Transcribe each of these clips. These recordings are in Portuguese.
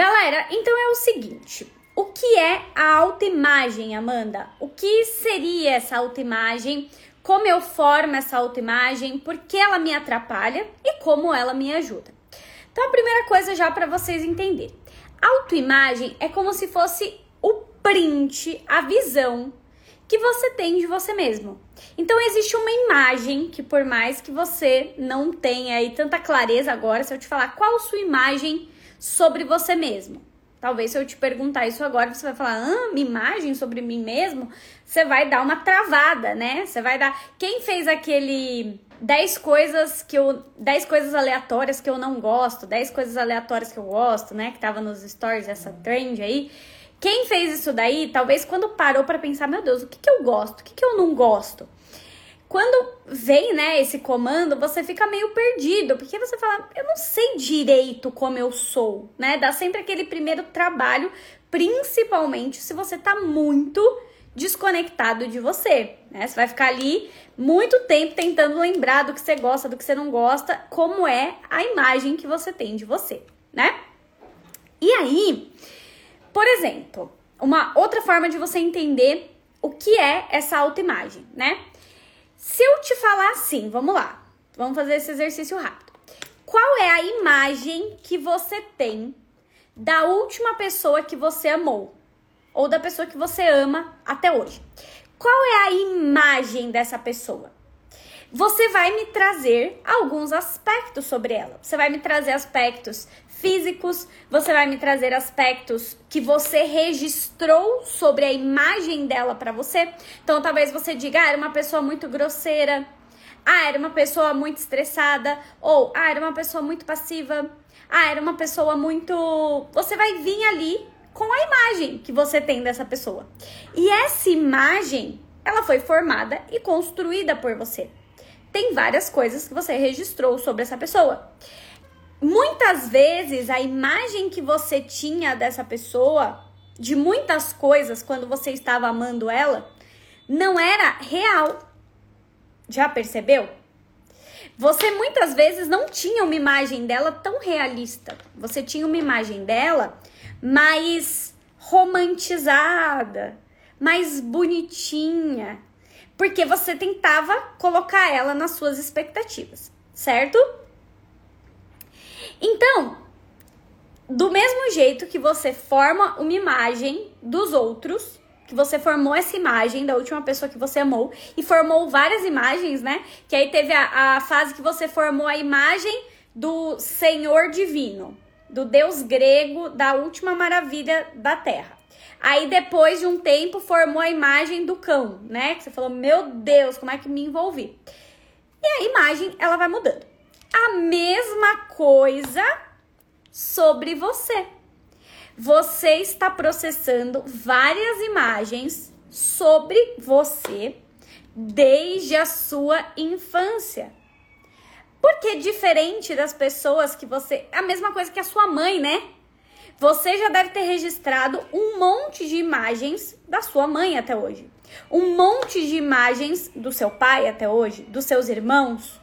Galera, então é o seguinte: o que é a autoimagem, Amanda? O que seria essa autoimagem? Como eu formo essa autoimagem? Por que ela me atrapalha e como ela me ajuda? Então, a primeira coisa já para vocês entenderem. Autoimagem é como se fosse o print, a visão que você tem de você mesmo. Então existe uma imagem que por mais que você não tenha aí tanta clareza agora, se eu te falar qual sua imagem sobre você mesmo. Talvez se eu te perguntar isso agora, você vai falar, ah, minha imagem sobre mim mesmo, você vai dar uma travada, né? Você vai dar. Quem fez aquele 10 coisas que eu. 10 coisas aleatórias que eu não gosto, 10 coisas aleatórias que eu gosto, né? Que tava nos stories, essa trend aí. Quem fez isso daí, talvez quando parou para pensar, meu Deus, o que, que eu gosto, o que, que eu não gosto? Quando vem, né, esse comando, você fica meio perdido, porque você fala, eu não sei direito como eu sou, né? Dá sempre aquele primeiro trabalho, principalmente se você tá muito desconectado de você, né? Você vai ficar ali muito tempo tentando lembrar do que você gosta, do que você não gosta, como é a imagem que você tem de você, né? E aí, por exemplo, uma outra forma de você entender o que é essa autoimagem, né? Se eu te falar assim, vamos lá, vamos fazer esse exercício rápido. Qual é a imagem que você tem da última pessoa que você amou? Ou da pessoa que você ama até hoje? Qual é a imagem dessa pessoa? Você vai me trazer alguns aspectos sobre ela. Você vai me trazer aspectos físicos, você vai me trazer aspectos que você registrou sobre a imagem dela para você. Então, talvez você diga, ah, era uma pessoa muito grosseira, ah, era uma pessoa muito estressada, ou ah, era uma pessoa muito passiva, ah, era uma pessoa muito. Você vai vir ali com a imagem que você tem dessa pessoa. E essa imagem, ela foi formada e construída por você. Tem várias coisas que você registrou sobre essa pessoa muitas vezes a imagem que você tinha dessa pessoa, de muitas coisas quando você estava amando ela, não era real. Já percebeu? Você muitas vezes não tinha uma imagem dela tão realista. Você tinha uma imagem dela mais romantizada, mais bonitinha, porque você tentava colocar ela nas suas expectativas, certo? Então, do mesmo jeito que você forma uma imagem dos outros, que você formou essa imagem da última pessoa que você amou e formou várias imagens, né? Que aí teve a, a fase que você formou a imagem do Senhor Divino, do Deus grego, da última maravilha da terra. Aí depois de um tempo formou a imagem do cão, né? Que você falou, meu Deus, como é que me envolvi? E a imagem ela vai mudando a mesma coisa sobre você. Você está processando várias imagens sobre você desde a sua infância. Porque diferente das pessoas que você. A mesma coisa que a sua mãe, né? Você já deve ter registrado um monte de imagens da sua mãe até hoje. Um monte de imagens do seu pai até hoje, dos seus irmãos,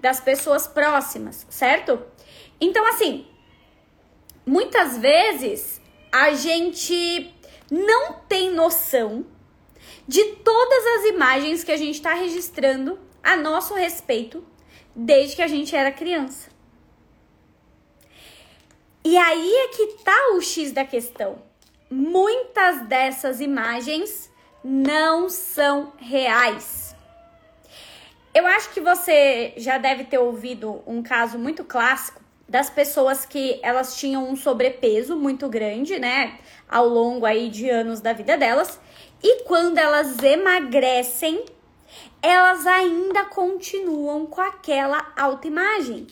das pessoas próximas, certo? Então, assim, muitas vezes a gente não tem noção de todas as imagens que a gente está registrando a nosso respeito desde que a gente era criança. E aí é que tá o X da questão. Muitas dessas imagens não são reais. Eu acho que você já deve ter ouvido um caso muito clássico das pessoas que elas tinham um sobrepeso muito grande, né, ao longo aí de anos da vida delas, e quando elas emagrecem, elas ainda continuam com aquela autoimagem.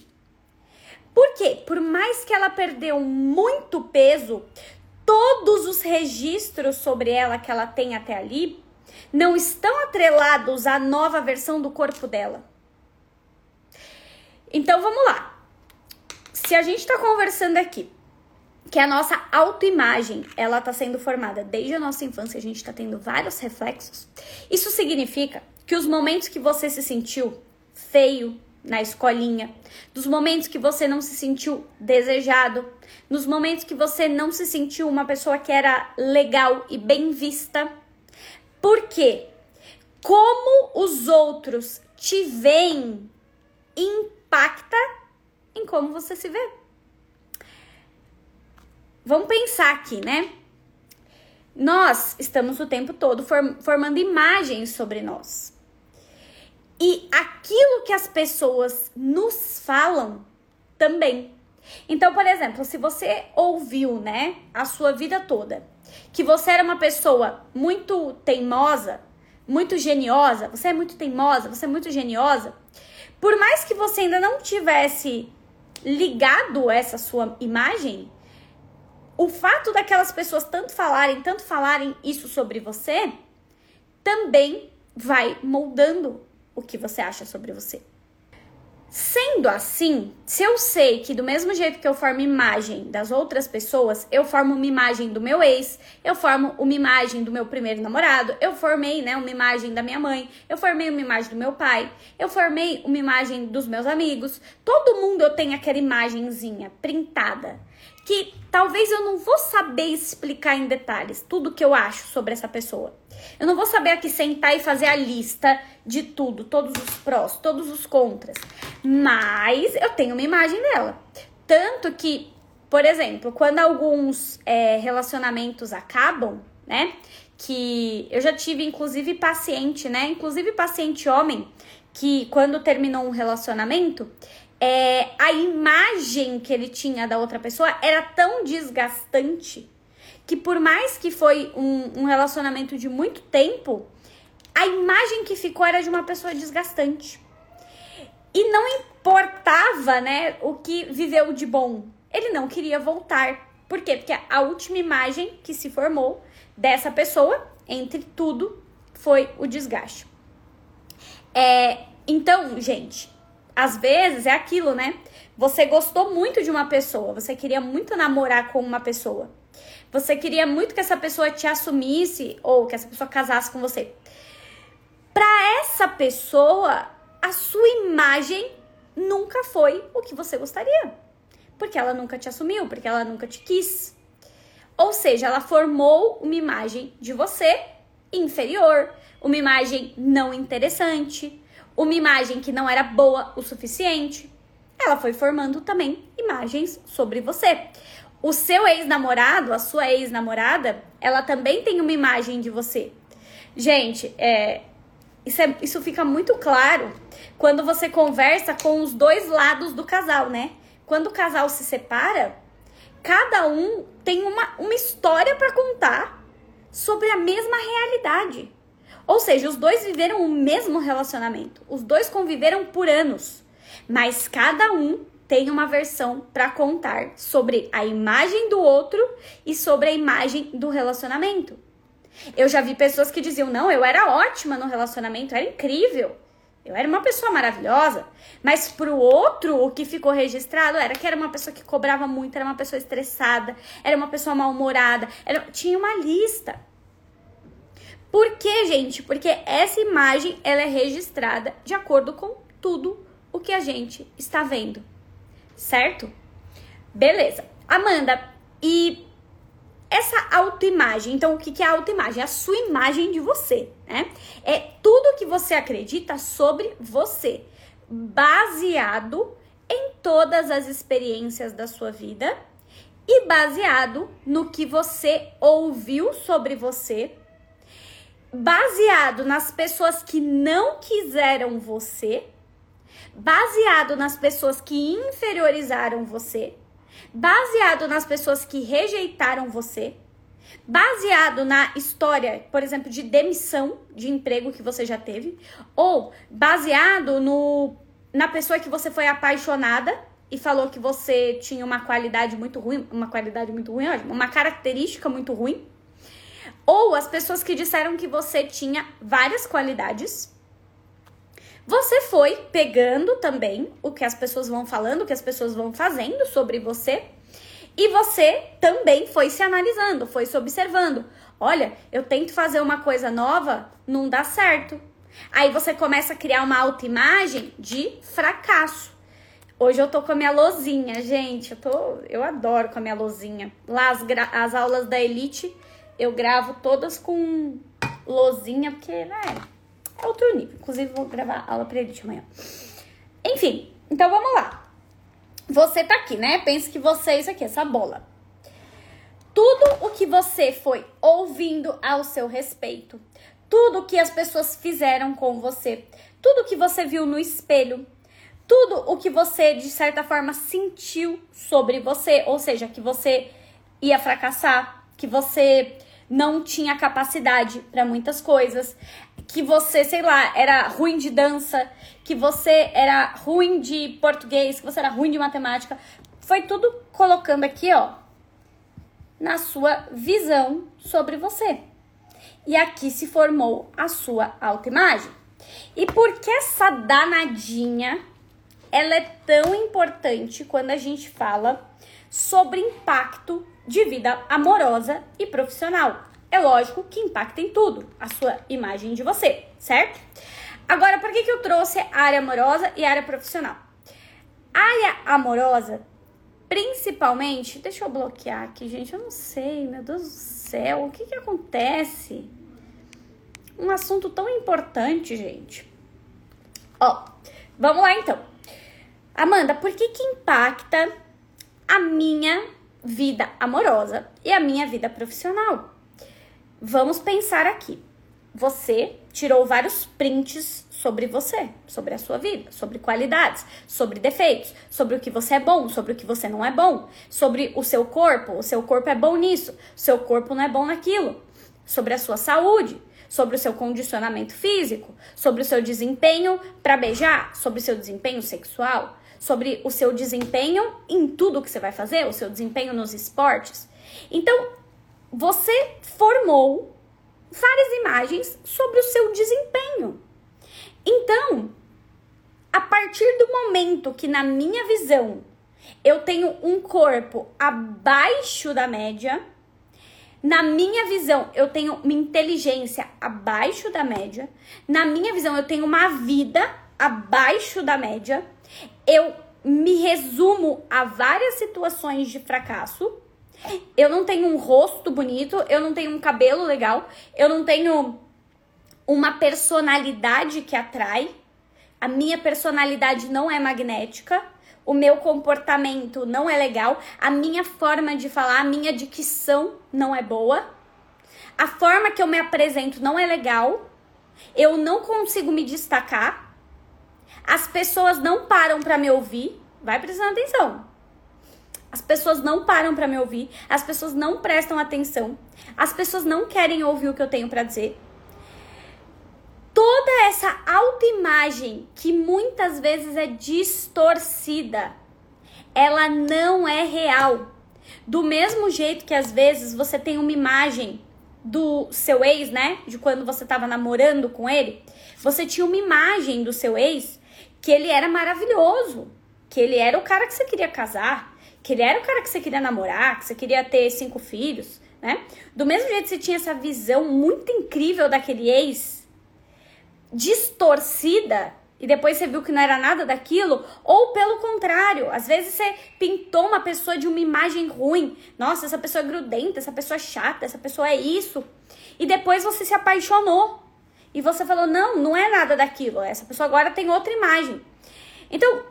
Por quê? Por mais que ela perdeu muito peso, todos os registros sobre ela que ela tem até ali não estão atrelados à nova versão do corpo dela. Então vamos lá. Se a gente está conversando aqui que a nossa autoimagem ela está sendo formada desde a nossa infância, a gente está tendo vários reflexos. Isso significa que os momentos que você se sentiu feio, na escolinha, dos momentos que você não se sentiu desejado, nos momentos que você não se sentiu uma pessoa que era legal e bem vista. Por quê? Como os outros te veem impacta em como você se vê. Vamos pensar aqui, né? Nós estamos o tempo todo formando imagens sobre nós. E aquilo que as pessoas nos falam também. Então, por exemplo, se você ouviu, né, a sua vida toda, que você era uma pessoa muito teimosa, muito geniosa, você é muito teimosa, você é muito geniosa, por mais que você ainda não tivesse ligado essa sua imagem, o fato daquelas pessoas tanto falarem, tanto falarem isso sobre você, também vai moldando o que você acha sobre você. Sendo assim, se eu sei que do mesmo jeito que eu formo imagem das outras pessoas, eu formo uma imagem do meu ex, eu formo uma imagem do meu primeiro namorado, eu formei, né, uma imagem da minha mãe, eu formei uma imagem do meu pai, eu formei uma imagem dos meus amigos, todo mundo eu tenho aquela imagenzinha printada que talvez eu não vou saber explicar em detalhes tudo que eu acho sobre essa pessoa. Eu não vou saber aqui sentar e fazer a lista de tudo, todos os prós, todos os contras. Mas eu tenho uma imagem dela. Tanto que, por exemplo, quando alguns é, relacionamentos acabam, né? Que eu já tive, inclusive, paciente, né? Inclusive paciente homem, que quando terminou um relacionamento, é, a imagem que ele tinha da outra pessoa era tão desgastante que por mais que foi um, um relacionamento de muito tempo, a imagem que ficou era de uma pessoa desgastante. E não importava, né, o que viveu de bom. Ele não queria voltar. Por quê? Porque a última imagem que se formou dessa pessoa, entre tudo, foi o desgaste. É, então, gente, às vezes é aquilo, né? Você gostou muito de uma pessoa, você queria muito namorar com uma pessoa. Você queria muito que essa pessoa te assumisse ou que essa pessoa casasse com você. Para essa pessoa, a sua imagem nunca foi o que você gostaria. Porque ela nunca te assumiu, porque ela nunca te quis. Ou seja, ela formou uma imagem de você inferior, uma imagem não interessante, uma imagem que não era boa o suficiente. Ela foi formando também imagens sobre você o seu ex-namorado, a sua ex-namorada, ela também tem uma imagem de você. Gente, é, isso, é, isso fica muito claro quando você conversa com os dois lados do casal, né? Quando o casal se separa, cada um tem uma, uma história para contar sobre a mesma realidade. Ou seja, os dois viveram o mesmo relacionamento, os dois conviveram por anos, mas cada um tem uma versão para contar sobre a imagem do outro e sobre a imagem do relacionamento. Eu já vi pessoas que diziam: "Não, eu era ótima no relacionamento, era incrível. Eu era uma pessoa maravilhosa". Mas pro outro, o que ficou registrado era que era uma pessoa que cobrava muito, era uma pessoa estressada, era uma pessoa mal-humorada, era... tinha uma lista. Por quê, gente? Porque essa imagem ela é registrada de acordo com tudo o que a gente está vendo certo? Beleza. Amanda, e essa autoimagem, então o que é autoimagem? É a sua imagem de você, né? É tudo que você acredita sobre você, baseado em todas as experiências da sua vida e baseado no que você ouviu sobre você, baseado nas pessoas que não quiseram você baseado nas pessoas que inferiorizaram você, baseado nas pessoas que rejeitaram você, baseado na história, por exemplo, de demissão de emprego que você já teve, ou baseado no na pessoa que você foi apaixonada e falou que você tinha uma qualidade muito ruim, uma qualidade muito ruim, uma característica muito ruim, ou as pessoas que disseram que você tinha várias qualidades você foi pegando também o que as pessoas vão falando, o que as pessoas vão fazendo sobre você. E você também foi se analisando, foi se observando. Olha, eu tento fazer uma coisa nova, não dá certo. Aí você começa a criar uma autoimagem de fracasso. Hoje eu tô com a minha lozinha, gente. Eu, tô, eu adoro com a minha lozinha. Lá as, as aulas da Elite eu gravo todas com lozinha, porque, né? É outro nível. Inclusive, vou gravar aula pra Elite amanhã. Enfim, então vamos lá. Você tá aqui, né? Pensa que você é isso aqui, essa bola. Tudo o que você foi ouvindo ao seu respeito, tudo o que as pessoas fizeram com você, tudo o que você viu no espelho, tudo o que você de certa forma sentiu sobre você, ou seja, que você ia fracassar, que você não tinha capacidade para muitas coisas, que você, sei lá, era ruim de dança, que você era ruim de português, que você era ruim de matemática. Foi tudo colocando aqui, ó, na sua visão sobre você. E aqui se formou a sua autoimagem. E por que essa danadinha ela é tão importante quando a gente fala sobre impacto de vida amorosa e profissional? É lógico que impacta em tudo a sua imagem de você, certo? Agora, por que, que eu trouxe área amorosa e área profissional? Área amorosa, principalmente, deixa eu bloquear aqui, gente, eu não sei, meu Deus do céu, o que que acontece? Um assunto tão importante, gente. Ó, vamos lá então. Amanda, por que que impacta a minha vida amorosa e a minha vida profissional? Vamos pensar aqui. Você tirou vários prints sobre você, sobre a sua vida, sobre qualidades, sobre defeitos, sobre o que você é bom, sobre o que você não é bom, sobre o seu corpo, o seu corpo é bom nisso, seu corpo não é bom naquilo, sobre a sua saúde, sobre o seu condicionamento físico, sobre o seu desempenho para beijar, sobre o seu desempenho sexual, sobre o seu desempenho em tudo que você vai fazer, o seu desempenho nos esportes. Então, você formou várias imagens sobre o seu desempenho. Então, a partir do momento que, na minha visão, eu tenho um corpo abaixo da média, na minha visão, eu tenho uma inteligência abaixo da média, na minha visão, eu tenho uma vida abaixo da média, eu me resumo a várias situações de fracasso. Eu não tenho um rosto bonito, eu não tenho um cabelo legal, eu não tenho uma personalidade que atrai. A minha personalidade não é magnética, o meu comportamento não é legal, a minha forma de falar, a minha dicção não é boa, a forma que eu me apresento não é legal, eu não consigo me destacar, as pessoas não param para me ouvir. Vai prestando atenção. As pessoas não param para me ouvir, as pessoas não prestam atenção, as pessoas não querem ouvir o que eu tenho para dizer. Toda essa autoimagem que muitas vezes é distorcida, ela não é real. Do mesmo jeito que às vezes você tem uma imagem do seu ex, né? De quando você estava namorando com ele, você tinha uma imagem do seu ex que ele era maravilhoso, que ele era o cara que você queria casar, que ele era o cara que você queria namorar, que você queria ter cinco filhos, né? Do mesmo jeito que você tinha essa visão muito incrível daquele ex, distorcida, e depois você viu que não era nada daquilo, ou pelo contrário, às vezes você pintou uma pessoa de uma imagem ruim. Nossa, essa pessoa é grudenta, essa pessoa é chata, essa pessoa é isso. E depois você se apaixonou. E você falou: "Não, não é nada daquilo. Essa pessoa agora tem outra imagem". Então,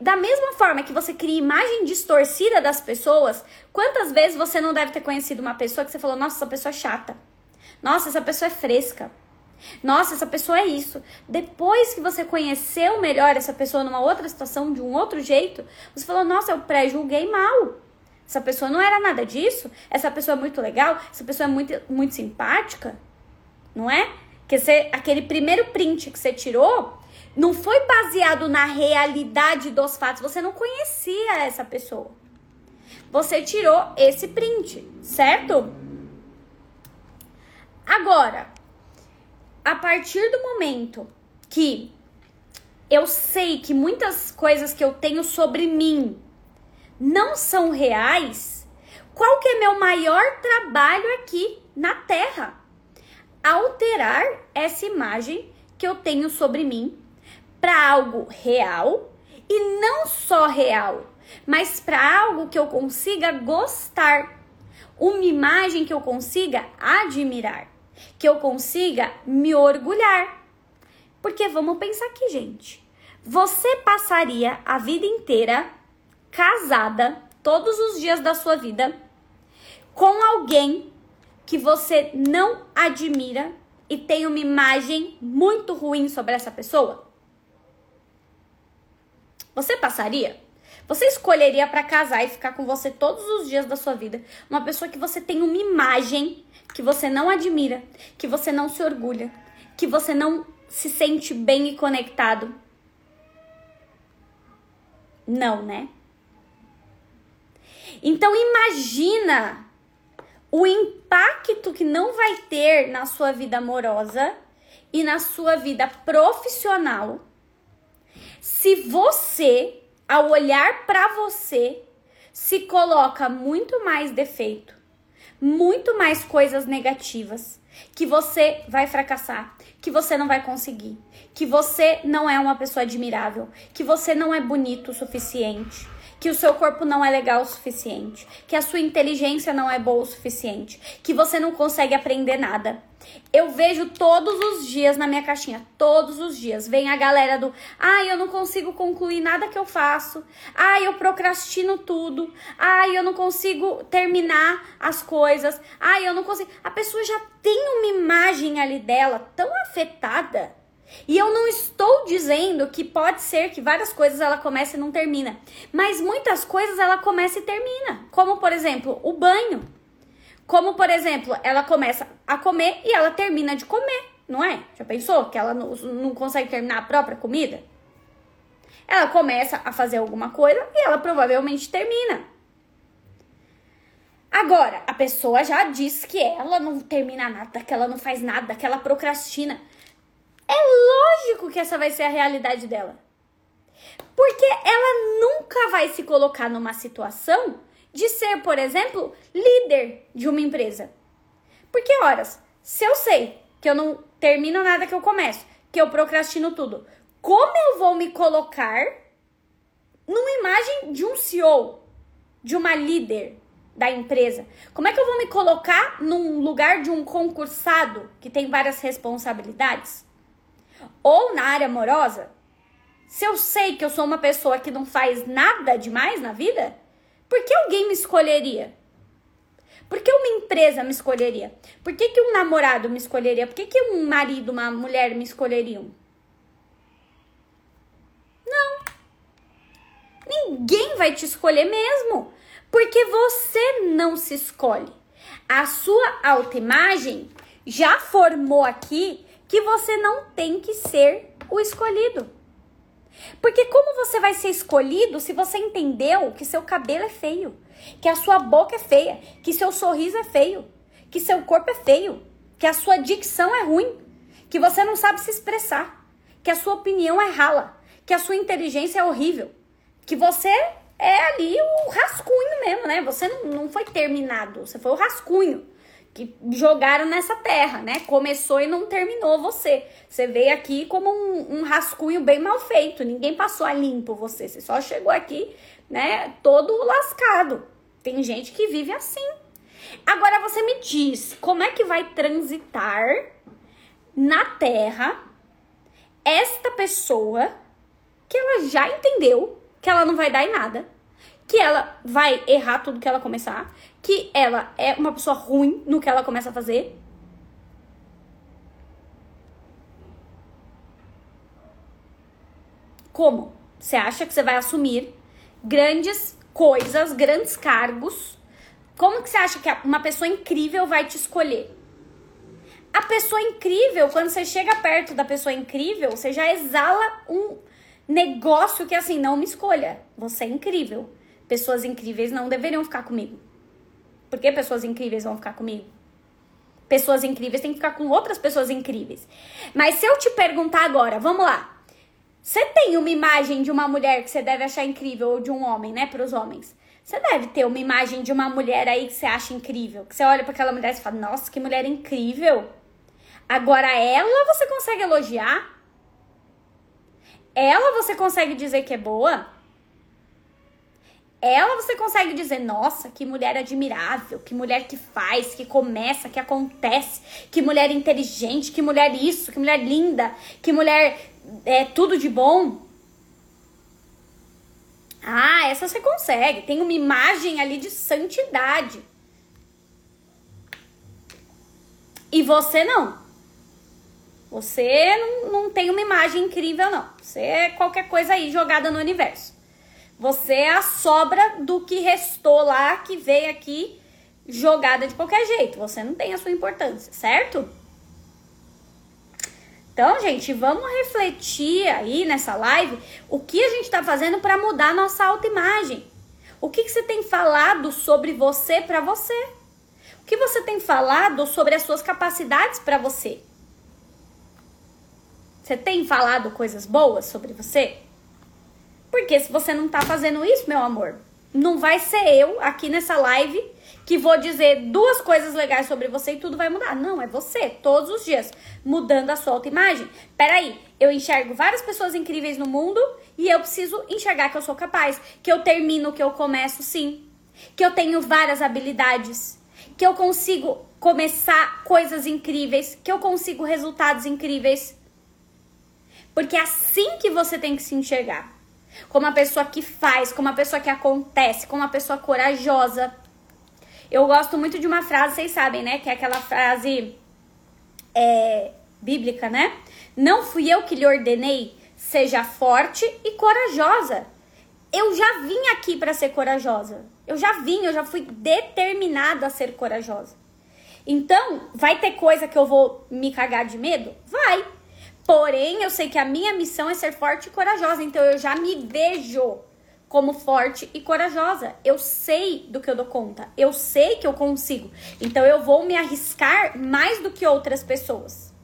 da mesma forma que você cria imagem distorcida das pessoas, quantas vezes você não deve ter conhecido uma pessoa que você falou, nossa, essa pessoa é chata. Nossa, essa pessoa é fresca. Nossa, essa pessoa é isso. Depois que você conheceu melhor essa pessoa numa outra situação, de um outro jeito, você falou, nossa, eu pré-julguei mal. Essa pessoa não era nada disso. Essa pessoa é muito legal. Essa pessoa é muito, muito simpática. Não é? Que você, aquele primeiro print que você tirou, não foi baseado na realidade dos fatos. Você não conhecia essa pessoa. Você tirou esse print, certo? Agora, a partir do momento que eu sei que muitas coisas que eu tenho sobre mim não são reais, qual que é meu maior trabalho aqui na Terra? Alterar essa imagem que eu tenho sobre mim para algo real e não só real, mas para algo que eu consiga gostar, uma imagem que eu consiga admirar, que eu consiga me orgulhar. Porque vamos pensar aqui, gente. Você passaria a vida inteira casada, todos os dias da sua vida, com alguém que você não admira e tem uma imagem muito ruim sobre essa pessoa? Você passaria? Você escolheria para casar e ficar com você todos os dias da sua vida uma pessoa que você tem uma imagem que você não admira, que você não se orgulha, que você não se sente bem e conectado? Não, né? Então imagina o impacto que não vai ter na sua vida amorosa e na sua vida profissional se você, ao olhar para você, se coloca muito mais defeito, muito mais coisas negativas, que você vai fracassar, que você não vai conseguir, que você não é uma pessoa admirável, que você não é bonito o suficiente, que o seu corpo não é legal o suficiente, que a sua inteligência não é boa o suficiente, que você não consegue aprender nada. Eu vejo todos os dias na minha caixinha, todos os dias, vem a galera do, ai, ah, eu não consigo concluir nada que eu faço. Ai, ah, eu procrastino tudo. Ai, ah, eu não consigo terminar as coisas. Ai, eu não consigo. A pessoa já tem uma imagem ali dela tão afetada e eu não estou dizendo que pode ser que várias coisas ela comece e não termina, mas muitas coisas ela começa e termina, como por exemplo, o banho. Como por exemplo, ela começa a comer e ela termina de comer, não é? Já pensou que ela não, não consegue terminar a própria comida? Ela começa a fazer alguma coisa e ela provavelmente termina. Agora, a pessoa já diz que ela não termina nada, que ela não faz nada, que ela procrastina. É lógico que essa vai ser a realidade dela. Porque ela nunca vai se colocar numa situação de ser, por exemplo, líder de uma empresa. Porque, horas, se eu sei que eu não termino nada que eu começo, que eu procrastino tudo, como eu vou me colocar numa imagem de um CEO, de uma líder da empresa? Como é que eu vou me colocar num lugar de um concursado que tem várias responsabilidades? Ou na área amorosa, se eu sei que eu sou uma pessoa que não faz nada demais na vida, por que alguém me escolheria? Por que uma empresa me escolheria? Por que, que um namorado me escolheria? Por que, que um marido, uma mulher me escolheriam? Não. Ninguém vai te escolher mesmo. Porque você não se escolhe. A sua autoimagem já formou aqui que você não tem que ser o escolhido. Porque como você vai ser escolhido se você entendeu que seu cabelo é feio, que a sua boca é feia, que seu sorriso é feio, que seu corpo é feio, que a sua dicção é ruim, que você não sabe se expressar, que a sua opinião é rala, que a sua inteligência é horrível, que você é ali o rascunho mesmo, né? Você não, não foi terminado, você foi o rascunho que jogaram nessa terra, né? Começou e não terminou você. Você veio aqui como um, um, rascunho bem mal feito. Ninguém passou a limpo você. Você só chegou aqui, né? Todo lascado. Tem gente que vive assim. Agora você me diz, como é que vai transitar na terra esta pessoa que ela já entendeu que ela não vai dar em nada, que ela vai errar tudo que ela começar, que ela é uma pessoa ruim no que ela começa a fazer. Como? Você acha que você vai assumir grandes coisas, grandes cargos? Como que você acha que uma pessoa incrível vai te escolher? A pessoa incrível, quando você chega perto da pessoa incrível, você já exala um negócio que é assim, não me escolha. Você é incrível. Pessoas incríveis não deveriam ficar comigo. Por que pessoas incríveis vão ficar comigo? Pessoas incríveis têm que ficar com outras pessoas incríveis. Mas se eu te perguntar agora, vamos lá. Você tem uma imagem de uma mulher que você deve achar incrível, ou de um homem, né, para os homens? Você deve ter uma imagem de uma mulher aí que você acha incrível, que você olha para aquela mulher e fala: "Nossa, que mulher incrível". Agora, ela você consegue elogiar? Ela você consegue dizer que é boa? Ela você consegue dizer, nossa, que mulher admirável, que mulher que faz, que começa, que acontece, que mulher inteligente, que mulher isso, que mulher linda, que mulher é tudo de bom. Ah, essa você consegue. Tem uma imagem ali de santidade. E você não. Você não, não tem uma imagem incrível, não. Você é qualquer coisa aí jogada no universo. Você é a sobra do que restou lá, que veio aqui jogada de qualquer jeito. Você não tem a sua importância, certo? Então, gente, vamos refletir aí nessa live o que a gente está fazendo para mudar nossa autoimagem. O que, que você tem falado sobre você para você? O que você tem falado sobre as suas capacidades para você? Você tem falado coisas boas sobre você? Porque se você não tá fazendo isso, meu amor, não vai ser eu aqui nessa live que vou dizer duas coisas legais sobre você e tudo vai mudar. Não, é você, todos os dias, mudando a sua autoimagem. Peraí, eu enxergo várias pessoas incríveis no mundo e eu preciso enxergar que eu sou capaz, que eu termino o que eu começo sim, que eu tenho várias habilidades, que eu consigo começar coisas incríveis, que eu consigo resultados incríveis. Porque é assim que você tem que se enxergar. Como uma pessoa que faz, como uma pessoa que acontece, como uma pessoa corajosa. Eu gosto muito de uma frase, vocês sabem, né? Que é aquela frase é, bíblica, né? Não fui eu que lhe ordenei, seja forte e corajosa. Eu já vim aqui para ser corajosa. Eu já vim, eu já fui determinada a ser corajosa. Então, vai ter coisa que eu vou me cagar de medo? Vai. Porém, eu sei que a minha missão é ser forte e corajosa, então eu já me vejo como forte e corajosa. Eu sei do que eu dou conta, eu sei que eu consigo. Então eu vou me arriscar mais do que outras pessoas.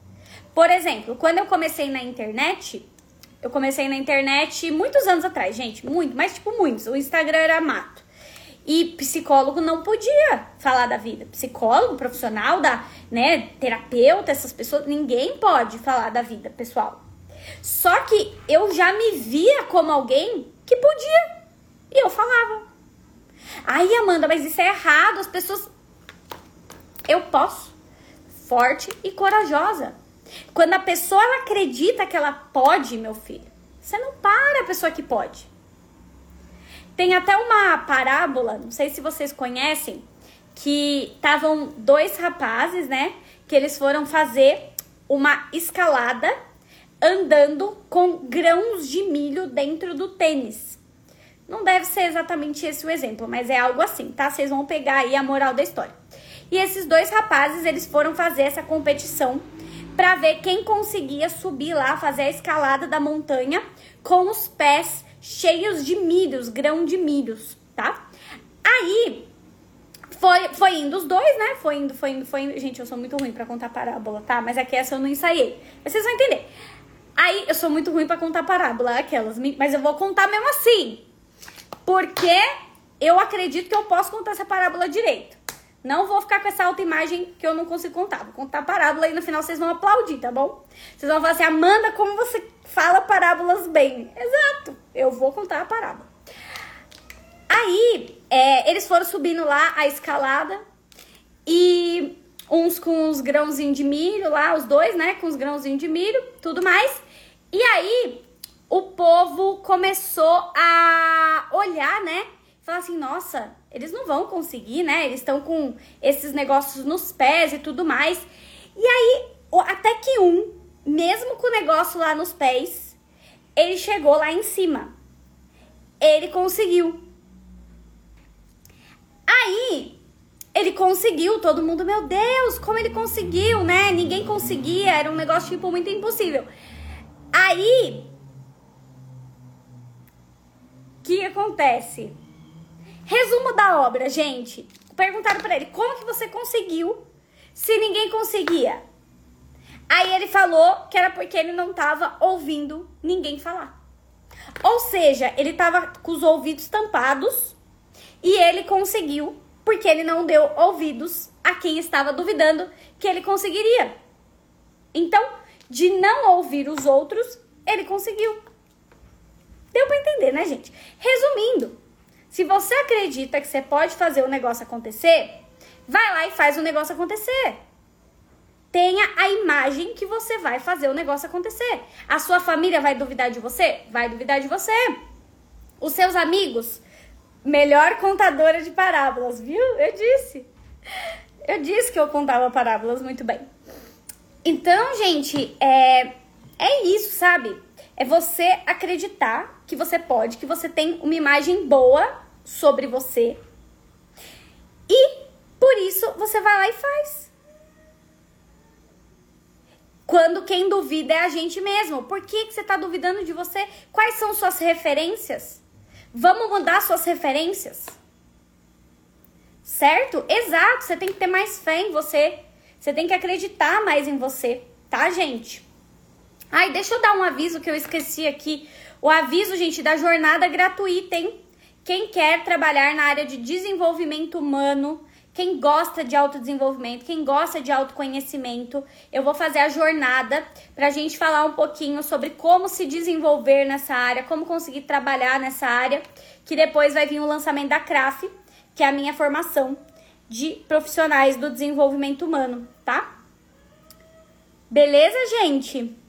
Por exemplo, quando eu comecei na internet, eu comecei na internet muitos anos atrás, gente, muito, mas tipo muitos. O Instagram era mato. E psicólogo não podia falar da vida. Psicólogo, profissional, da, né, terapeuta, essas pessoas, ninguém pode falar da vida pessoal. Só que eu já me via como alguém que podia. E eu falava. Aí, Amanda, mas isso é errado. As pessoas. Eu posso. Forte e corajosa. Quando a pessoa acredita que ela pode, meu filho, você não para a pessoa que pode. Tem até uma parábola, não sei se vocês conhecem, que estavam dois rapazes, né? Que eles foram fazer uma escalada andando com grãos de milho dentro do tênis. Não deve ser exatamente esse o exemplo, mas é algo assim, tá? Vocês vão pegar aí a moral da história. E esses dois rapazes, eles foram fazer essa competição para ver quem conseguia subir lá, fazer a escalada da montanha com os pés cheios de milhos, grão de milhos, tá? Aí foi, foi indo os dois, né? Foi indo, foi indo, foi indo. Gente, eu sou muito ruim para contar parábola, tá? Mas aqui essa eu não ensaiei. Mas vocês vão entender. Aí eu sou muito ruim para contar parábola, aquelas, mas eu vou contar mesmo assim. Porque eu acredito que eu posso contar essa parábola direito. Não vou ficar com essa autoimagem que eu não consigo contar. Vou contar parábola e no final vocês vão aplaudir, tá bom? Vocês vão falar assim, Amanda, como você fala parábolas bem? Exato, eu vou contar a parábola. Aí, é, eles foram subindo lá a escalada e uns com os grãozinhos de milho lá, os dois, né, com os grãozinhos de milho, tudo mais. E aí, o povo começou a olhar, né, falar assim, nossa, eles não vão conseguir, né? Eles estão com esses negócios nos pés e tudo mais. E aí, até que um, mesmo com o negócio lá nos pés, ele chegou lá em cima. Ele conseguiu. Aí, ele conseguiu, todo mundo, meu Deus, como ele conseguiu, né? Ninguém conseguia, era um negócio tipo muito impossível. Aí, o que acontece? Resumo da obra, gente. Perguntaram para ele: "Como que você conseguiu se ninguém conseguia?" Aí ele falou que era porque ele não estava ouvindo ninguém falar. Ou seja, ele estava com os ouvidos tampados e ele conseguiu porque ele não deu ouvidos a quem estava duvidando que ele conseguiria. Então, de não ouvir os outros, ele conseguiu. Deu para entender, né, gente? Resumindo, se você acredita que você pode fazer o negócio acontecer, vai lá e faz o negócio acontecer. Tenha a imagem que você vai fazer o negócio acontecer. A sua família vai duvidar de você? Vai duvidar de você. Os seus amigos? Melhor contadora de parábolas, viu? Eu disse. Eu disse que eu contava parábolas muito bem. Então, gente, é, é isso, sabe? É você acreditar que você pode, que você tem uma imagem boa sobre você. E por isso você vai lá e faz. Quando quem duvida é a gente mesmo. Por que, que você está duvidando de você? Quais são suas referências? Vamos mudar suas referências? Certo? Exato, você tem que ter mais fé em você. Você tem que acreditar mais em você, tá, gente? Ai, deixa eu dar um aviso que eu esqueci aqui. O aviso, gente, da jornada gratuita, hein? Quem quer trabalhar na área de desenvolvimento humano, quem gosta de autodesenvolvimento, quem gosta de autoconhecimento, eu vou fazer a jornada para a gente falar um pouquinho sobre como se desenvolver nessa área, como conseguir trabalhar nessa área, que depois vai vir o lançamento da CRAF, que é a minha formação de profissionais do desenvolvimento humano, tá? Beleza, gente?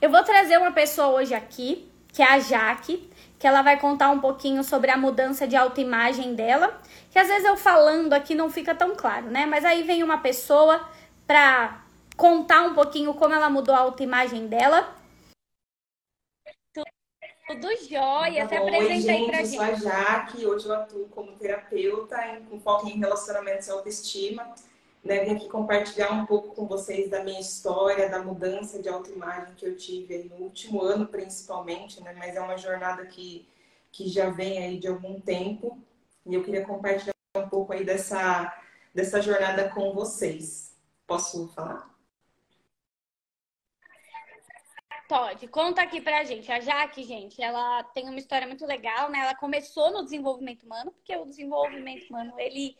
Eu vou trazer uma pessoa hoje aqui, que é a Jaque, que ela vai contar um pouquinho sobre a mudança de autoimagem dela, que às vezes eu falando aqui não fica tão claro, né? Mas aí vem uma pessoa para contar um pouquinho como ela mudou a autoimagem dela. Tudo jóia, se apresenta aí pra gente. Eu sou a Jaque, hoje eu atuo como terapeuta com foco em relacionamentos e autoestima. Né, vim aqui compartilhar um pouco com vocês da minha história, da mudança de autoimagem que eu tive no último ano, principalmente, né? Mas é uma jornada que, que já vem aí de algum tempo. E eu queria compartilhar um pouco aí dessa, dessa jornada com vocês. Posso falar? Pode, conta aqui pra gente. A Jaque, gente, ela tem uma história muito legal, né? Ela começou no desenvolvimento humano, porque o desenvolvimento humano, ele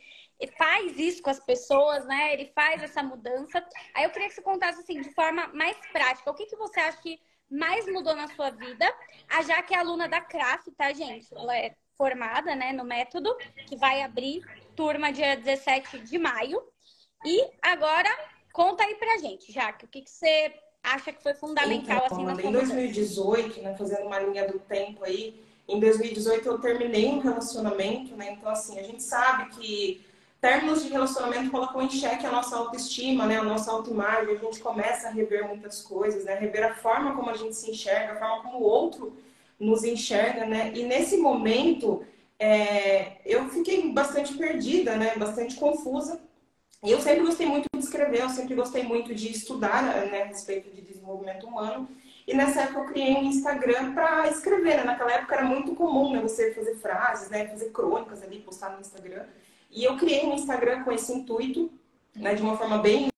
faz isso com as pessoas, né? Ele faz essa mudança. Aí eu queria que você contasse assim, de forma mais prática, o que, que você acha que mais mudou na sua vida? A Jaque é aluna da CRAF, tá, gente? Ela é formada, né, no método, que vai abrir turma dia 17 de maio. E agora, conta aí pra gente, Jaque, o que, que você acha que foi fundamental então, assim na Em 2018, né, fazendo uma linha do tempo aí, em 2018 eu terminei um relacionamento, né? Então assim, a gente sabe que términos de relacionamento colocam em xeque a nossa autoestima, né? A nossa autoimagem, a gente começa a rever muitas coisas, né? Rever a forma como a gente se enxerga, a forma como o outro nos enxerga, né? E nesse momento é, eu fiquei bastante perdida, né? Bastante confusa. E eu sempre gostei muito de escrever, eu sempre gostei muito de estudar né, a respeito de desenvolvimento humano. E nessa época eu criei um Instagram para escrever, né? Naquela época era muito comum né, você fazer frases, né? Fazer crônicas ali, postar no Instagram. E eu criei um Instagram com esse intuito, né, de uma forma bem,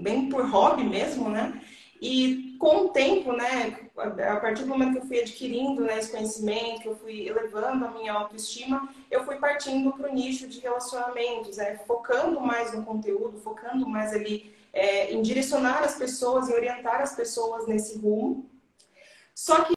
bem por hobby mesmo, né? E com o tempo, né, a partir do momento que eu fui adquirindo né, esse conhecimento, que eu fui elevando a minha autoestima, eu fui partindo para o nicho de relacionamentos, né, focando mais no conteúdo, focando mais ali é, em direcionar as pessoas, em orientar as pessoas nesse rumo. Só que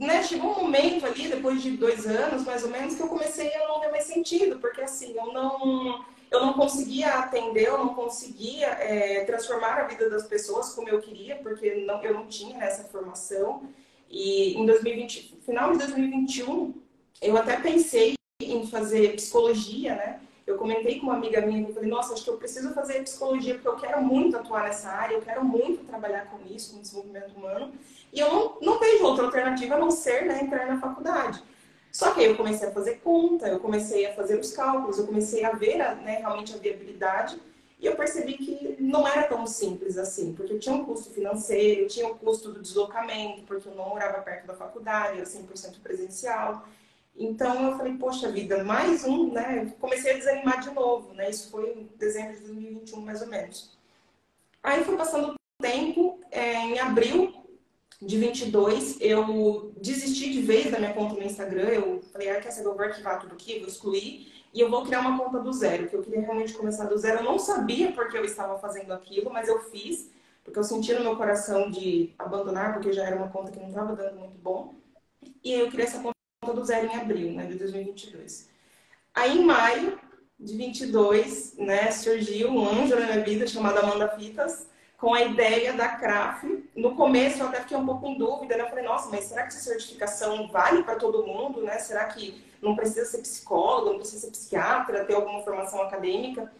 né, chegou um momento ali, depois de dois anos, mais ou menos, que eu comecei a não ver mais sentido, porque assim, eu não, eu não conseguia atender, eu não conseguia é, transformar a vida das pessoas como eu queria, porque não, eu não tinha essa formação. E em 2020, final de 2021, eu até pensei em fazer psicologia, né? Eu comentei com uma amiga minha, eu falei, nossa, acho que eu preciso fazer psicologia porque eu quero muito atuar nessa área, eu quero muito trabalhar com isso, com desenvolvimento humano. E eu não, não vejo outra alternativa a não ser né, entrar na faculdade. Só que aí eu comecei a fazer conta, eu comecei a fazer os cálculos, eu comecei a ver a, né, realmente a viabilidade e eu percebi que não era tão simples assim, porque eu tinha um custo financeiro, eu tinha o um custo do deslocamento, porque eu não morava perto da faculdade, era 100% presencial. Então eu falei, poxa vida, mais um, né? Comecei a desanimar de novo, né? Isso foi em dezembro de 2021, mais ou menos. Aí foi passando o tempo, é, em abril de 22, eu desisti de vez da minha conta no Instagram. Eu falei, ah, quer saber, eu vou arquivar tudo aqui, vou excluir. E eu vou criar uma conta do zero, que eu queria realmente começar do zero. Eu não sabia porque eu estava fazendo aquilo, mas eu fiz, porque eu senti no meu coração de abandonar, porque já era uma conta que não estava dando muito bom. E eu criei essa conta do zero em abril, né, de 2022. Aí, em maio de 22, né, surgiu um anjo na minha vida chamado Amanda Fitas, com a ideia da CRAF. No começo eu até fiquei um pouco em dúvida, né? Eu falei, nossa, mas será que essa certificação vale para todo mundo, né? Será que não precisa ser psicólogo, não precisa ser psiquiatra, ter alguma formação acadêmica?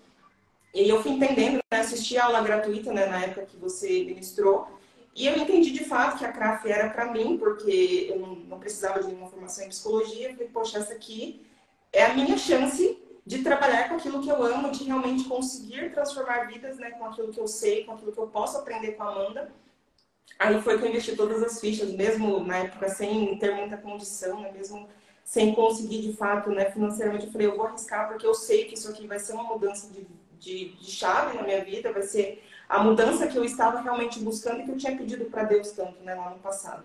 E eu fui entendendo, né? assisti a aula gratuita, né, na época que você ministrou, e eu entendi de fato que a CRAF era para mim, porque eu não precisava de nenhuma formação em psicologia. Eu falei, poxa, essa aqui é a minha chance de trabalhar com aquilo que eu amo, de realmente conseguir transformar vidas, né, com aquilo que eu sei, com aquilo que eu posso aprender com a Amanda. Aí foi que eu investi todas as fichas, mesmo na época sem ter muita condição, né, mesmo sem conseguir de fato, né, financeiramente, eu falei, eu vou arriscar porque eu sei que isso aqui vai ser uma mudança de, de, de chave na minha vida, vai ser a mudança que eu estava realmente buscando e que eu tinha pedido para Deus tanto, né, lá no passado.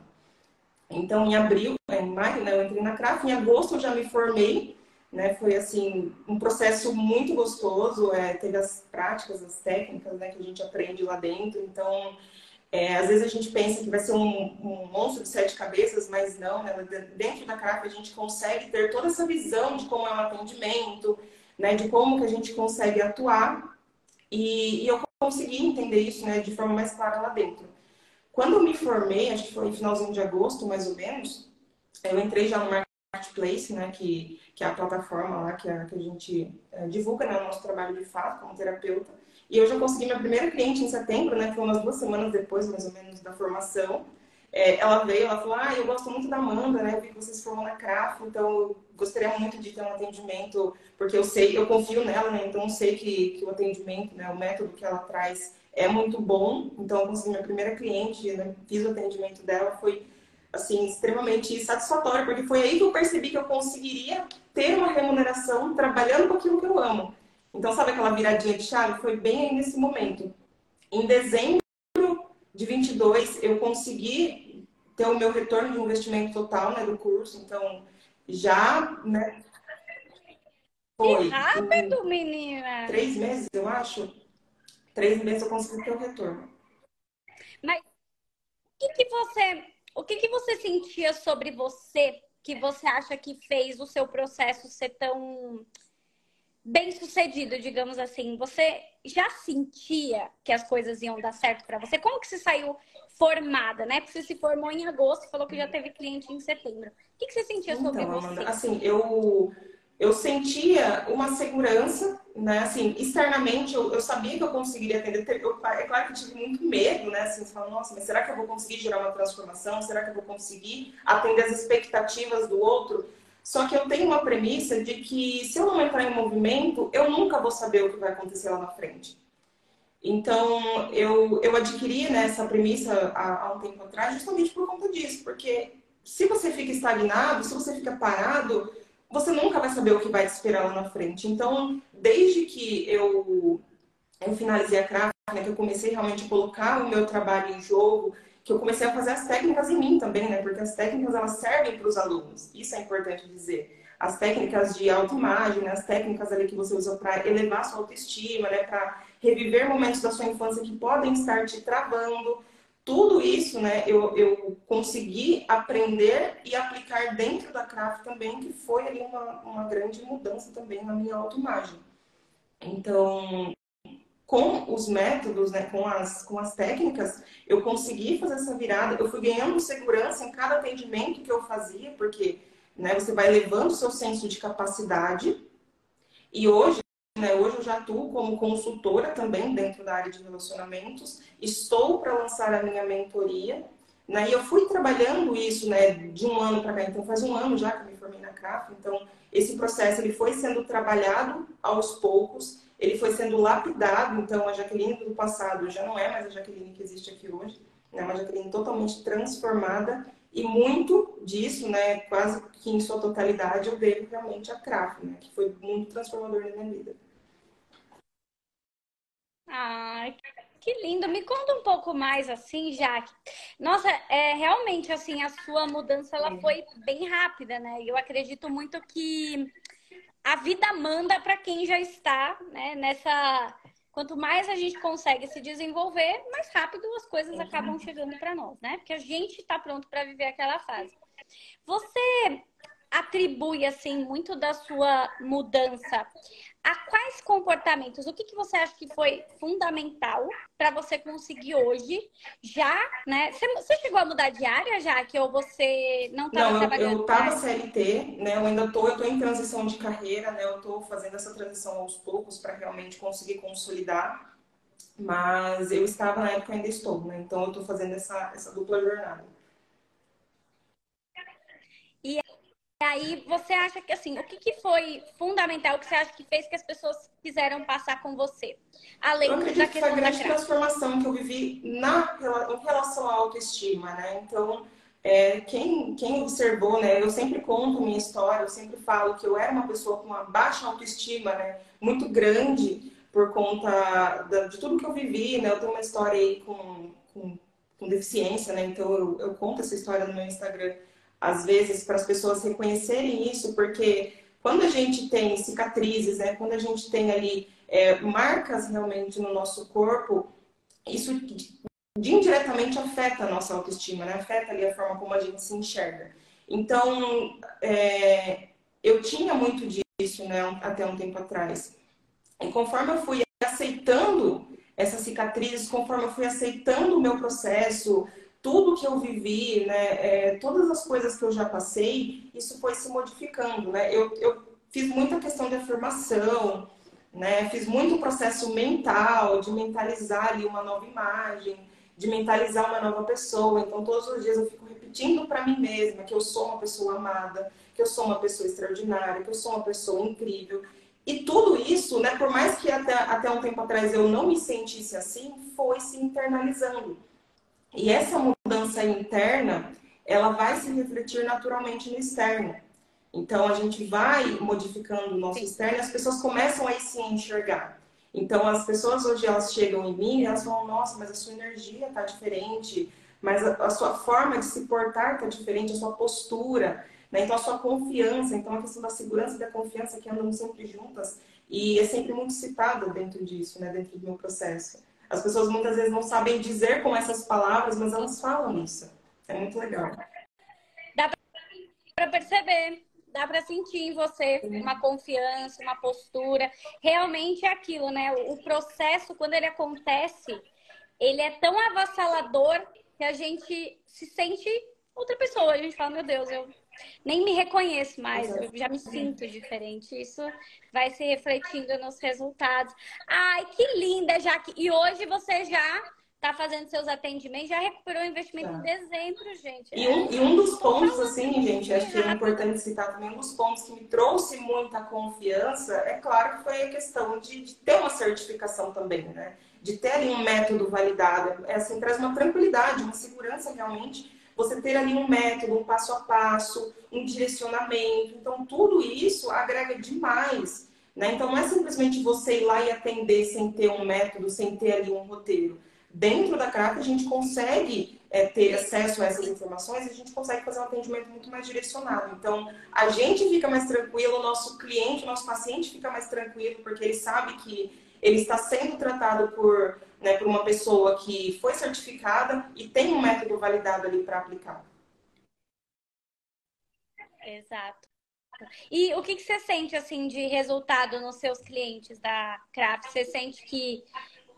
Então, em abril, em maio, né, eu entrei na CRAF, em agosto eu já me formei, né? Foi assim um processo muito gostoso. É, teve as práticas, as técnicas, né, que a gente aprende lá dentro. Então, é, às vezes a gente pensa que vai ser um, um, monstro de sete cabeças, mas não. Né? Dentro da CRAF a gente consegue ter toda essa visão de como é um atendimento, né? De como que a gente consegue atuar. E, e eu consegui entender isso, né? De forma mais clara lá dentro. Quando eu me formei, acho que foi finalzinho de agosto, mais ou menos, eu entrei já no Marketplace, né, que, que é a plataforma lá que a, que a gente é, divulga né, o nosso trabalho de fato como terapeuta. E eu já consegui minha primeira cliente em setembro, né, foi umas duas semanas depois, mais ou menos, da formação. É, ela veio, ela falou, ah, eu gosto muito da Amanda, né, eu vi que você se formou na CRAF, então eu gostaria muito de ter um atendimento, porque eu sei, eu confio nela, né, então eu sei que, que o atendimento, né, o método que ela traz é muito bom. Então, eu consegui minha primeira cliente, né, fiz o atendimento dela, foi assim extremamente satisfatório, porque foi aí que eu percebi que eu conseguiria ter uma remuneração trabalhando com aquilo que eu amo. Então, sabe aquela viradinha de chave? Foi bem aí nesse momento. Em dezembro de 22, eu consegui ter o meu retorno de investimento total né, do curso. Então, já, né? Foi. Que rápido, menina! Três meses, eu acho três meses eu consegui ter o retorno. Mas o que, que você, o que, que você sentia sobre você que você acha que fez o seu processo ser tão bem sucedido, digamos assim? Você já sentia que as coisas iam dar certo para você? Como que você saiu formada, né? Porque você se formou em agosto e falou que já teve cliente em setembro. O que, que você sentia então, sobre você? Amanda, assim, eu eu sentia uma segurança, né? Assim, externamente eu, eu sabia que eu conseguiria atender. Eu, é claro que eu tive muito medo, né? Assim, você fala, nossa, mas será que eu vou conseguir gerar uma transformação? Será que eu vou conseguir atender as expectativas do outro? Só que eu tenho uma premissa de que se eu não entrar em movimento, eu nunca vou saber o que vai acontecer lá na frente. Então, eu, eu adquiri né, essa premissa há, há um tempo atrás justamente por conta disso, porque se você fica estagnado, se você fica parado, você nunca vai saber o que vai te esperar lá na frente. Então, desde que eu, eu finalizei a craft, né, que eu comecei realmente a colocar o meu trabalho em jogo, que eu comecei a fazer as técnicas em mim também, né? Porque as técnicas elas servem para os alunos. Isso é importante dizer. As técnicas de autoimagem, né? as técnicas ali que você usa para elevar sua autoestima, né? Para reviver momentos da sua infância que podem estar te travando tudo isso, né, eu, eu consegui aprender e aplicar dentro da craft também, que foi ali uma, uma grande mudança também na minha autoimagem. Então, com os métodos, né, com, as, com as técnicas, eu consegui fazer essa virada. Eu fui ganhando segurança em cada atendimento que eu fazia, porque né, você vai levando o seu senso de capacidade. E hoje, né? Hoje eu já atuo como consultora também dentro da área de relacionamentos. Estou para lançar a minha mentoria. Né? E eu fui trabalhando isso né, de um ano para cá. Então faz um ano já que eu me formei na CRAF. Então esse processo ele foi sendo trabalhado aos poucos. Ele foi sendo lapidado. Então a Jaqueline do passado já não é mais a Jaqueline que existe aqui hoje. É uma Jaqueline totalmente transformada. E muito disso, né, quase que em sua totalidade, eu devo realmente à CRAF, né, que foi muito transformador na minha vida. Ai, que lindo. Me conta um pouco mais assim, Jaque. Nossa, é realmente assim, a sua mudança ela foi bem rápida, né? Eu acredito muito que a vida manda para quem já está, né, nessa Quanto mais a gente consegue se desenvolver, mais rápido as coisas acabam chegando para nós, né? Porque a gente está pronto para viver aquela fase. Você atribui assim muito da sua mudança a quais comportamentos? O que, que você acha que foi fundamental para você conseguir hoje já, né? Você, chegou a mudar de área já, que ou você não estava trabalhando? eu estava CLT, né? Eu ainda estou, eu tô em transição de carreira, né? Eu estou fazendo essa transição aos poucos para realmente conseguir consolidar. Mas eu estava na época ainda estou, né? Então eu estou fazendo essa, essa dupla jornada. E aí, você acha que, assim, o que, que foi fundamental, o que você acha que fez que as pessoas quiseram passar com você? Além eu da que foi a grande transformação que eu vivi na, em relação à autoestima, né? Então, é, quem, quem observou, né? Eu sempre conto minha história, eu sempre falo que eu era uma pessoa com uma baixa autoestima, né? Muito grande por conta de tudo que eu vivi, né? Eu tenho uma história aí com, com, com deficiência, né? Então, eu, eu conto essa história no meu Instagram às vezes, para as pessoas reconhecerem isso, porque quando a gente tem cicatrizes, né, quando a gente tem ali é, marcas realmente no nosso corpo, isso indiretamente afeta a nossa autoestima, né? afeta ali a forma como a gente se enxerga. Então, é, eu tinha muito disso né, até um tempo atrás. E conforme eu fui aceitando essas cicatrizes, conforme eu fui aceitando o meu processo, tudo que eu vivi, né, é, todas as coisas que eu já passei, isso foi se modificando, né? Eu, eu fiz muita questão de afirmação, né? Fiz muito processo mental, de mentalizar ali uma nova imagem, de mentalizar uma nova pessoa. Então, todos os dias eu fico repetindo para mim mesma que eu sou uma pessoa amada, que eu sou uma pessoa extraordinária, que eu sou uma pessoa incrível. E tudo isso, né, por mais que até, até um tempo atrás eu não me sentisse assim, foi se internalizando. E essa mudança interna, ela vai se refletir naturalmente no externo. Então a gente vai modificando o nosso Sim. externo e as pessoas começam a se enxergar. Então as pessoas hoje elas chegam em mim e elas falam, nossa, mas a sua energia está diferente, mas a, a, sua forma de se portar está diferente, a sua postura, né? Então a sua confiança, então a questão da segurança e da confiança que andam sempre juntas e é sempre muito citada dentro disso, né? Dentro do meu processo. As pessoas muitas vezes não sabem dizer com essas palavras, mas elas falam isso. É muito legal. Dá para perceber, dá para sentir em você uma confiança, uma postura. Realmente é aquilo, né? O processo, quando ele acontece, ele é tão avassalador que a gente se sente outra pessoa. A gente fala, meu Deus, eu nem me reconheço mais, eu já me sinto diferente. Isso vai se refletindo nos resultados. Ai, que linda, Jaque! E hoje você já está fazendo seus atendimentos, já recuperou o investimento tá. em dezembro, gente. E um, e um dos pontos, assim, gente, acho que é importante citar também, um dos pontos que me trouxe muita confiança, é claro que foi a questão de, de ter uma certificação também, né? De ter ali um método validado. É assim, traz uma tranquilidade, uma segurança realmente você ter ali um método, um passo a passo, um direcionamento. Então, tudo isso agrega demais. Né? Então, não é simplesmente você ir lá e atender sem ter um método, sem ter ali um roteiro. Dentro da CRAP, a gente consegue é, ter acesso a essas informações e a gente consegue fazer um atendimento muito mais direcionado. Então, a gente fica mais tranquilo, o nosso cliente, o nosso paciente fica mais tranquilo, porque ele sabe que ele está sendo tratado por né, por uma pessoa que foi certificada e tem um método validado ali para aplicar. Exato. E o que, que você sente assim de resultado nos seus clientes da Craft? Você sente que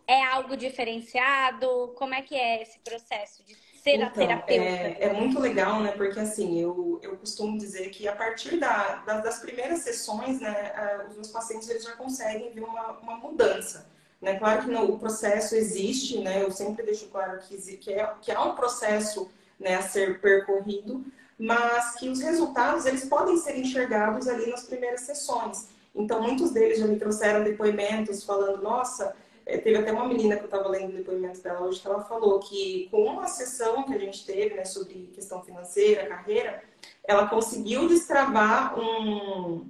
é algo diferenciado? Como é que é esse processo de ser então, a terapeuta? É, é, muito legal, né? Porque assim, eu, eu costumo dizer que a partir da, das primeiras sessões, né, os meus pacientes eles já conseguem ver uma, uma mudança. Né? Claro que o processo existe, né? eu sempre deixo claro que, que, é, que há um processo né, a ser percorrido, mas que os resultados eles podem ser enxergados ali nas primeiras sessões. Então, muitos deles já me trouxeram depoimentos falando, nossa, eh, teve até uma menina que eu estava lendo o depoimento dela hoje que ela falou que com uma sessão que a gente teve né, sobre questão financeira, carreira, ela conseguiu destravar um,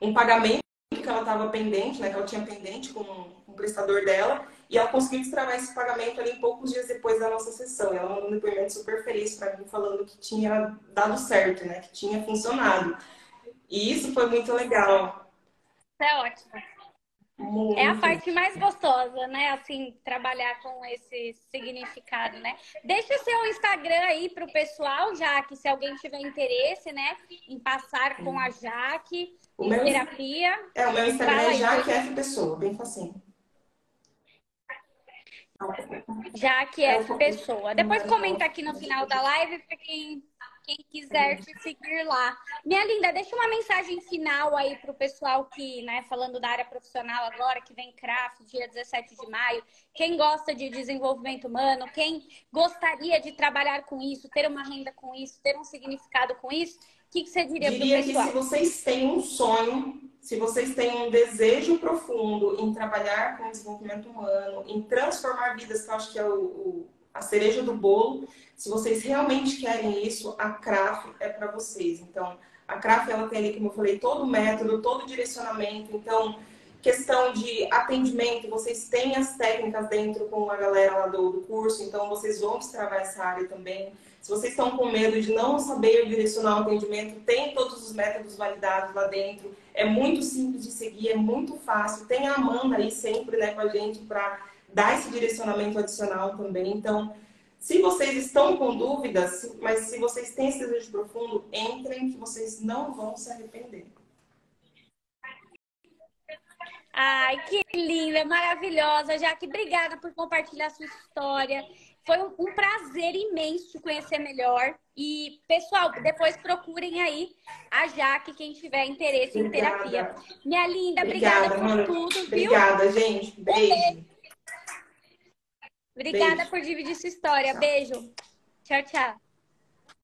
um pagamento que ela estava pendente, né, que ela tinha pendente com prestador dela e ela conseguiu destravar esse pagamento ali poucos dias depois da nossa sessão. Ela mandou um depoimento super feliz para mim, falando que tinha dado certo, né? Que tinha funcionado. E isso foi muito legal. É ótimo. Muito. É a parte mais gostosa, né? Assim, trabalhar com esse significado, né? Deixa o seu Instagram aí para o pessoal, já que se alguém tiver interesse, né, em passar com a Jaque, o em meu, terapia. É, o meu Instagram é Jaque F Pessoa, bem facinho. Já que é pessoa. Depois comenta aqui no final da live para quem, quem quiser te seguir lá. Minha linda, deixa uma mensagem final aí para o pessoal que, né, falando da área profissional agora, que vem craft dia 17 de maio. Quem gosta de desenvolvimento humano, quem gostaria de trabalhar com isso, ter uma renda com isso, ter um significado com isso, que, que você diria, diria para o pessoal? que se vocês têm um sonho se vocês têm um desejo profundo em trabalhar com o desenvolvimento humano, em transformar vidas, que eu acho que é o, o, a cereja do bolo, se vocês realmente querem isso, a CRAF é para vocês. Então, a CRAF ela tem ali, como eu falei, todo o método, todo o direcionamento. Então, questão de atendimento, vocês têm as técnicas dentro com a galera lá do, do curso, então vocês vão destravar essa área também. Se vocês estão com medo de não saber direcionar o atendimento, tem todos os métodos validados lá dentro. É muito simples de seguir, é muito fácil. Tem a Amanda aí sempre né, com a gente para dar esse direcionamento adicional também. Então, se vocês estão com dúvidas, mas se vocês têm esse desejo profundo, entrem que vocês não vão se arrepender. Ai, que linda, maravilhosa. Jaque, obrigada por compartilhar sua história. Foi um, um prazer imenso te conhecer melhor. E, pessoal, depois procurem aí a Jaque, quem tiver interesse obrigada. em terapia. Minha linda, obrigada, obrigada por tudo, obrigada, viu? gente. Beijo. beijo. Obrigada Beijo. por dividir sua história. Tchau. Beijo. Tchau, tchau.